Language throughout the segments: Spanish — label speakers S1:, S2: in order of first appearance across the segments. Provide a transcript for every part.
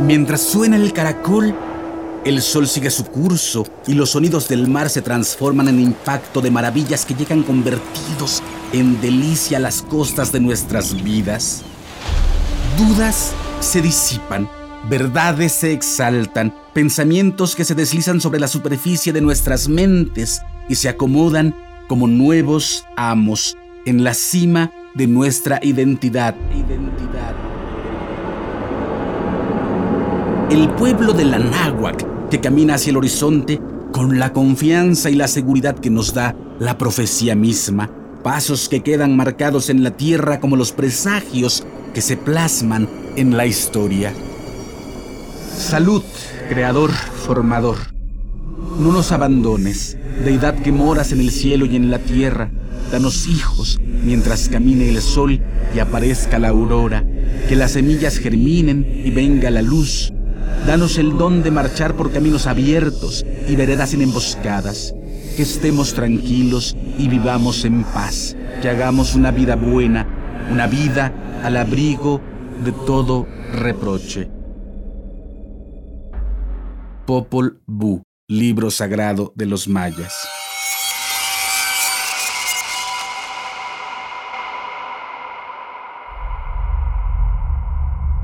S1: Mientras suena el caracol, el sol sigue su curso y los sonidos del mar se transforman en impacto de maravillas que llegan convertidos en delicia a las costas de nuestras vidas. Dudas se disipan, verdades se exaltan, pensamientos que se deslizan sobre la superficie de nuestras mentes y se acomodan como nuevos amos en la cima de nuestra identidad. identidad. El pueblo de la náhuac que camina hacia el horizonte con la confianza y la seguridad que nos da la profecía misma, pasos que quedan marcados en la tierra como los presagios que se plasman en la historia. Salud, creador, formador. No nos abandones, deidad que moras en el cielo y en la tierra. Danos hijos mientras camine el sol y aparezca la aurora, que las semillas germinen y venga la luz Danos el don de marchar por caminos abiertos y veredas sin emboscadas. Que estemos tranquilos y vivamos en paz. Que hagamos una vida buena, una vida al abrigo de todo reproche. Popol Vuh, libro sagrado de los mayas.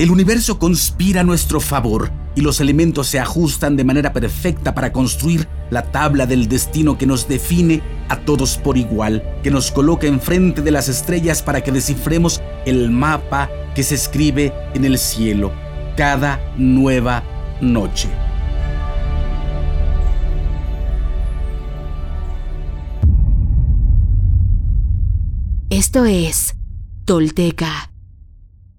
S1: El universo conspira a nuestro favor y los elementos se ajustan de manera perfecta para construir la tabla del destino que nos define a todos por igual, que nos coloca enfrente de las estrellas para que descifremos el mapa que se escribe en el cielo cada nueva noche.
S2: Esto es Tolteca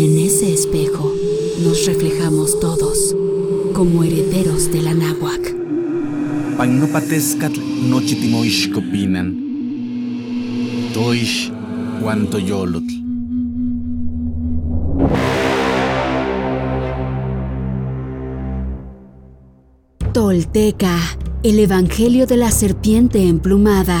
S2: y en ese espejo nos reflejamos todos como herederos de la náhuac.
S1: Pagnopatescatl nochitimoixcopinan. Toish.
S2: Tolteca, el Evangelio de la Serpiente Emplumada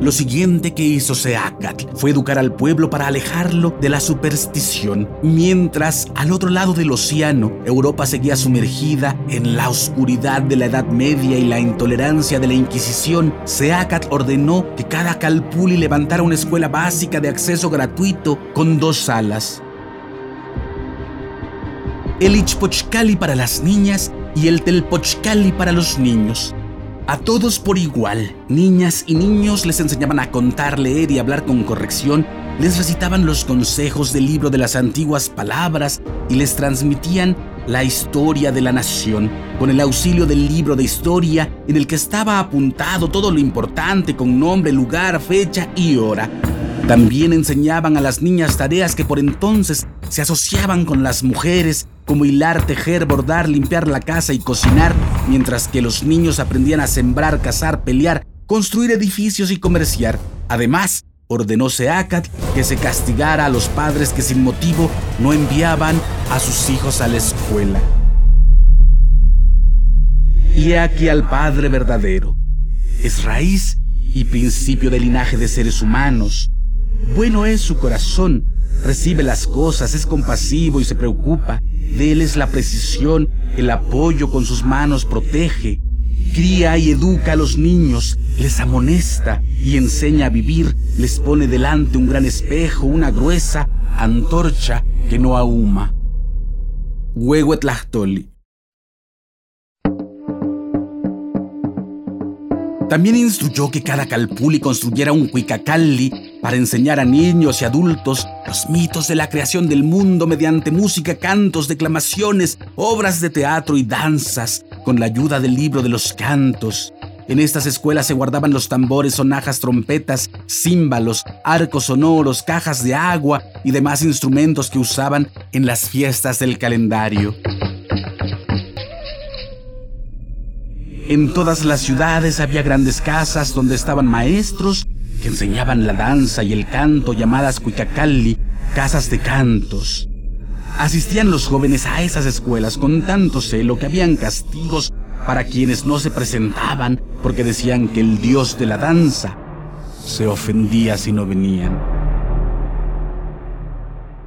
S1: Lo siguiente que hizo Seacat fue educar al pueblo para alejarlo de la superstición, mientras al otro lado del océano Europa seguía sumergida en la oscuridad de la Edad Media y la intolerancia de la Inquisición. Seacat ordenó que cada calpuli levantara una escuela básica de acceso gratuito con dos salas. El Ichpochcali para las niñas y el Telpochcali para los niños. A todos por igual, niñas y niños les enseñaban a contar, leer y hablar con corrección, les recitaban los consejos del libro de las antiguas palabras y les transmitían la historia de la nación, con el auxilio del libro de historia en el que estaba apuntado todo lo importante con nombre, lugar, fecha y hora. También enseñaban a las niñas tareas que por entonces se asociaban con las mujeres como hilar, tejer, bordar, limpiar la casa y cocinar, mientras que los niños aprendían a sembrar, cazar, pelear, construir edificios y comerciar. Además, ordenó Seacat que se castigara a los padres que sin motivo no enviaban a sus hijos a la escuela. Y he aquí al Padre verdadero. Es raíz y principio del linaje de seres humanos. Bueno es su corazón, recibe las cosas, es compasivo y se preocupa. De la precisión, el apoyo con sus manos protege. Cría y educa a los niños, les amonesta y enseña a vivir, les pone delante un gran espejo, una gruesa antorcha que no ahuma. Huehuetlachtoli. También instruyó que cada calpuli construyera un cuicacalli para enseñar a niños y adultos los mitos de la creación del mundo mediante música, cantos, declamaciones, obras de teatro y danzas, con la ayuda del libro de los cantos. En estas escuelas se guardaban los tambores, sonajas, trompetas, címbalos, arcos sonoros, cajas de agua y demás instrumentos que usaban en las fiestas del calendario. En todas las ciudades había grandes casas donde estaban maestros que enseñaban la danza y el canto llamadas cuicacalli, casas de cantos. Asistían los jóvenes a esas escuelas con tanto celo que habían castigos para quienes no se presentaban porque decían que el dios de la danza se ofendía si no venían.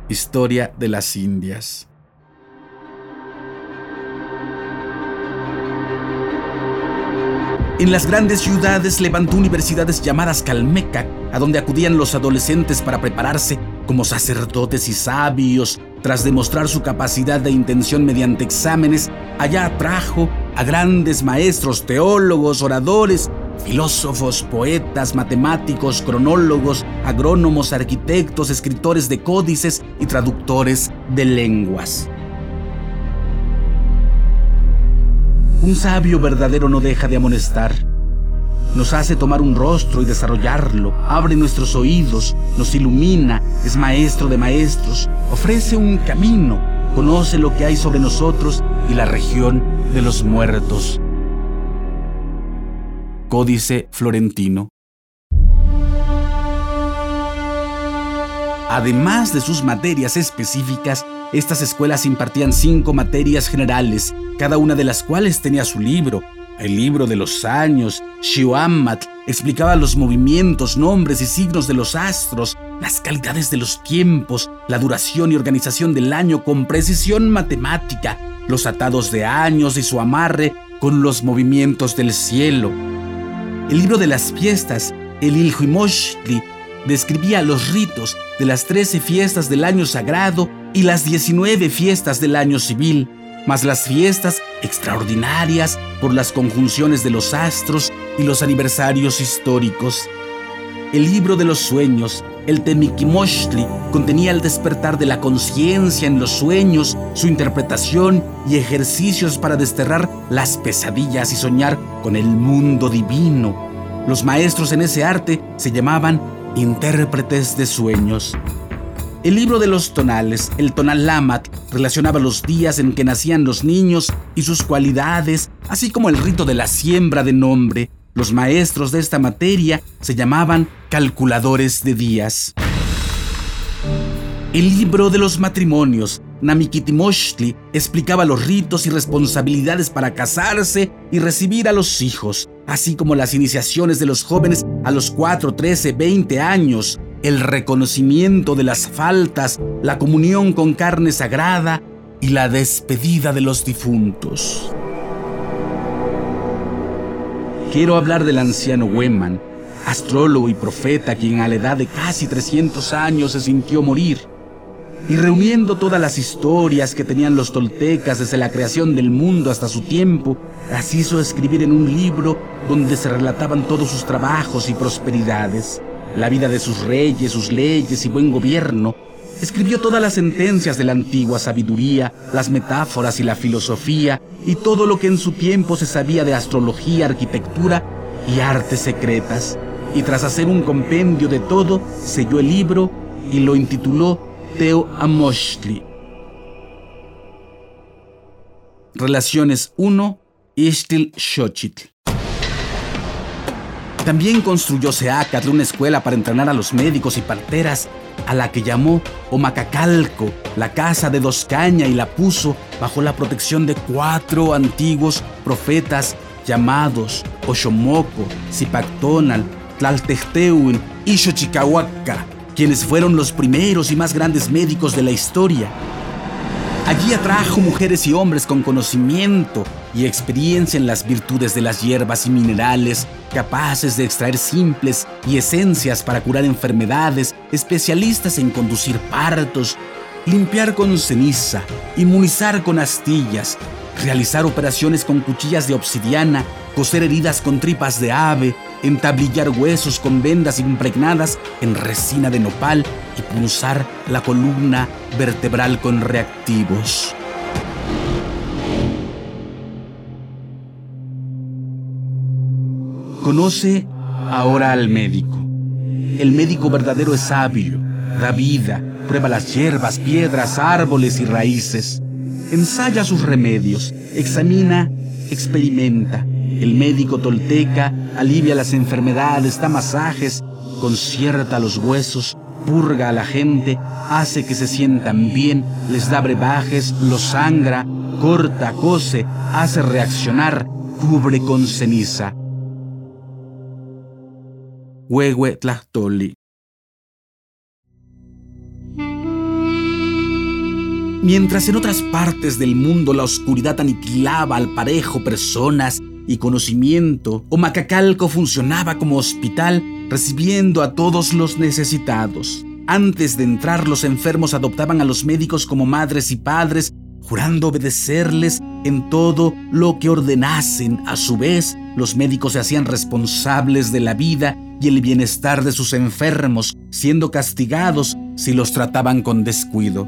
S1: Historia de las Indias. En las grandes ciudades levantó universidades llamadas Calmeca, a donde acudían los adolescentes para prepararse como sacerdotes y sabios. Tras demostrar su capacidad de intención mediante exámenes, allá atrajo a grandes maestros, teólogos, oradores, filósofos, poetas, matemáticos, cronólogos, agrónomos, arquitectos, escritores de códices y traductores de lenguas. Un sabio verdadero no deja de amonestar. Nos hace tomar un rostro y desarrollarlo, abre nuestros oídos, nos ilumina, es maestro de maestros, ofrece un camino, conoce lo que hay sobre nosotros y la región de los muertos. Códice Florentino. Además de sus materias específicas, estas escuelas impartían cinco materias generales, cada una de las cuales tenía su libro. El libro de los años, Shioammat, explicaba los movimientos, nombres y signos de los astros, las calidades de los tiempos, la duración y organización del año con precisión matemática, los atados de años y su amarre con los movimientos del cielo. El libro de las fiestas, el Ilhuimoshli, describía los ritos de las trece fiestas del año sagrado y las 19 fiestas del año civil, más las fiestas extraordinarias por las conjunciones de los astros y los aniversarios históricos. El libro de los sueños, el Temikimoshli, contenía el despertar de la conciencia en los sueños, su interpretación y ejercicios para desterrar las pesadillas y soñar con el mundo divino. Los maestros en ese arte se llamaban intérpretes de sueños. El libro de los tonales, el tonal Lamat, relacionaba los días en que nacían los niños y sus cualidades, así como el rito de la siembra de nombre. Los maestros de esta materia se llamaban calculadores de días. El libro de los matrimonios, Namikitimoshli, explicaba los ritos y responsabilidades para casarse y recibir a los hijos, así como las iniciaciones de los jóvenes a los 4, 13, 20 años, el reconocimiento de las faltas, la comunión con carne sagrada y la despedida de los difuntos. Quiero hablar del anciano Weman, astrólogo y profeta quien a la edad de casi 300 años se sintió morir. Y reuniendo todas las historias que tenían los toltecas desde la creación del mundo hasta su tiempo, las hizo escribir en un libro donde se relataban todos sus trabajos y prosperidades la vida de sus reyes, sus leyes y buen gobierno. Escribió todas las sentencias de la antigua sabiduría, las metáforas y la filosofía, y todo lo que en su tiempo se sabía de astrología, arquitectura y artes secretas. Y tras hacer un compendio de todo, selló el libro y lo intituló Teo Amoshli. Relaciones 1, Ishtil Xochitl. También construyó Seacatl una escuela para entrenar a los médicos y parteras, a la que llamó Omacacalco, la casa de dos caña, y la puso bajo la protección de cuatro antiguos profetas llamados Oshomoco, Zipactonal, Tlaltecteuin y Xochicahuaca, quienes fueron los primeros y más grandes médicos de la historia. Allí atrajo mujeres y hombres con conocimiento y experiencia en las virtudes de las hierbas y minerales, capaces de extraer simples y esencias para curar enfermedades, especialistas en conducir partos, limpiar con ceniza, inmunizar con astillas, realizar operaciones con cuchillas de obsidiana, coser heridas con tripas de ave, entablillar huesos con vendas impregnadas en resina de nopal y punzar la columna vertebral con reactivos. Conoce ahora al médico. El médico verdadero es sabio, da vida, prueba las hierbas, piedras, árboles y raíces. Ensaya sus remedios, examina, experimenta. El médico tolteca alivia las enfermedades, da masajes, concierta los huesos, purga a la gente, hace que se sientan bien, les da brebajes, los sangra, corta, cose, hace reaccionar, cubre con ceniza. Huehue Tlachtoli. Mientras en otras partes del mundo la oscuridad aniquilaba al parejo personas y conocimiento, Omacacalco funcionaba como hospital recibiendo a todos los necesitados. Antes de entrar, los enfermos adoptaban a los médicos como madres y padres, jurando obedecerles en todo lo que ordenasen. A su vez, los médicos se hacían responsables de la vida y el bienestar de sus enfermos, siendo castigados si los trataban con descuido.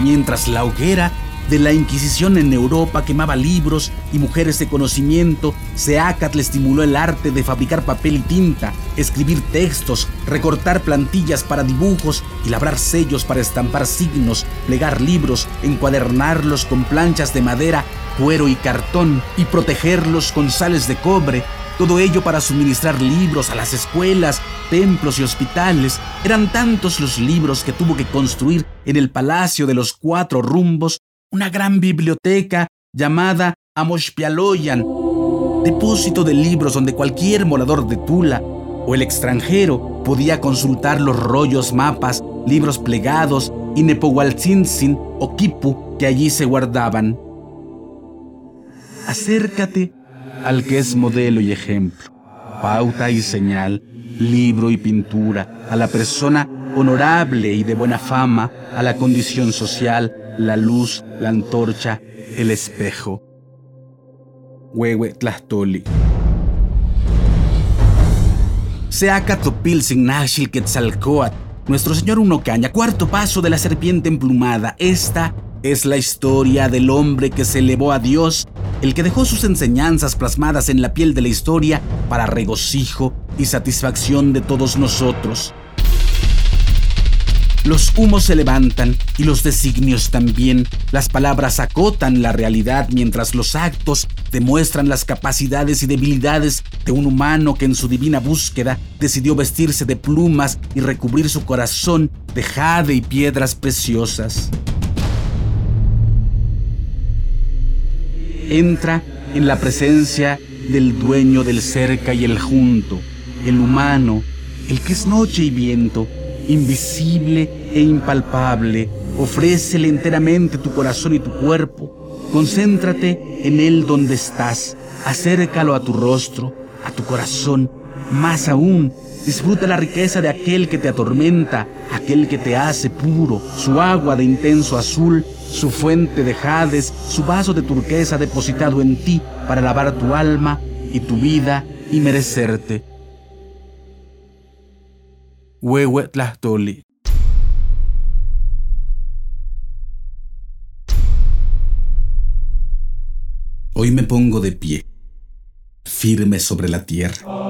S1: Mientras la hoguera de la Inquisición en Europa quemaba libros y mujeres de conocimiento, Seacat le estimuló el arte de fabricar papel y tinta, escribir textos, recortar plantillas para dibujos y labrar sellos para estampar signos, plegar libros, encuadernarlos con planchas de madera, cuero y cartón y protegerlos con sales de cobre, todo ello para suministrar libros a las escuelas, templos y hospitales. Eran tantos los libros que tuvo que construir en el Palacio de los Cuatro Rumbos una gran biblioteca llamada Amoshpialoyan, depósito de libros donde cualquier morador de Tula o el extranjero podía consultar los rollos, mapas, libros plegados y Nepohualtzintzin o Kipu que allí se guardaban. Acércate al que es modelo y ejemplo, pauta y señal, libro y pintura, a la persona honorable y de buena fama, a la condición social, la luz, la antorcha, el espejo. Huehue Tlastoli. Seacatopil Signashil Quetzalcoatl, nuestro señor Unocaña, cuarto paso de la serpiente emplumada. Esta es la historia del hombre que se elevó a Dios el que dejó sus enseñanzas plasmadas en la piel de la historia para regocijo y satisfacción de todos nosotros. Los humos se levantan y los designios también. Las palabras acotan la realidad mientras los actos demuestran las capacidades y debilidades de un humano que en su divina búsqueda decidió vestirse de plumas y recubrir su corazón de jade y piedras preciosas. Entra en la presencia del dueño del cerca y el junto, el humano, el que es noche y viento, invisible e impalpable. Ofrécele enteramente tu corazón y tu cuerpo. Concéntrate en él donde estás. Acércalo a tu rostro, a tu corazón. Más aún, disfruta la riqueza de aquel que te atormenta, aquel que te hace puro, su agua de intenso azul su fuente de jades, su vaso de turquesa depositado en ti para lavar tu alma y tu vida y merecerte. Huehue Tlachtoli. Hoy me pongo de pie, firme sobre la tierra.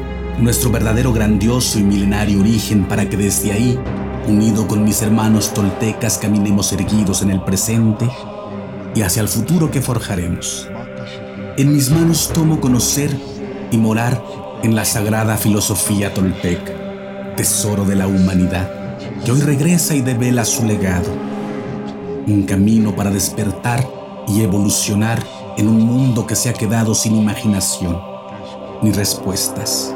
S1: nuestro verdadero grandioso y milenario origen para que desde ahí Unido con mis hermanos toltecas caminemos erguidos en el presente y hacia el futuro que forjaremos. En mis manos tomo conocer y morar en la sagrada filosofía tolteca, tesoro de la humanidad, que hoy regresa y devela su legado. Un camino para despertar y evolucionar en un mundo que se ha quedado sin imaginación ni respuestas.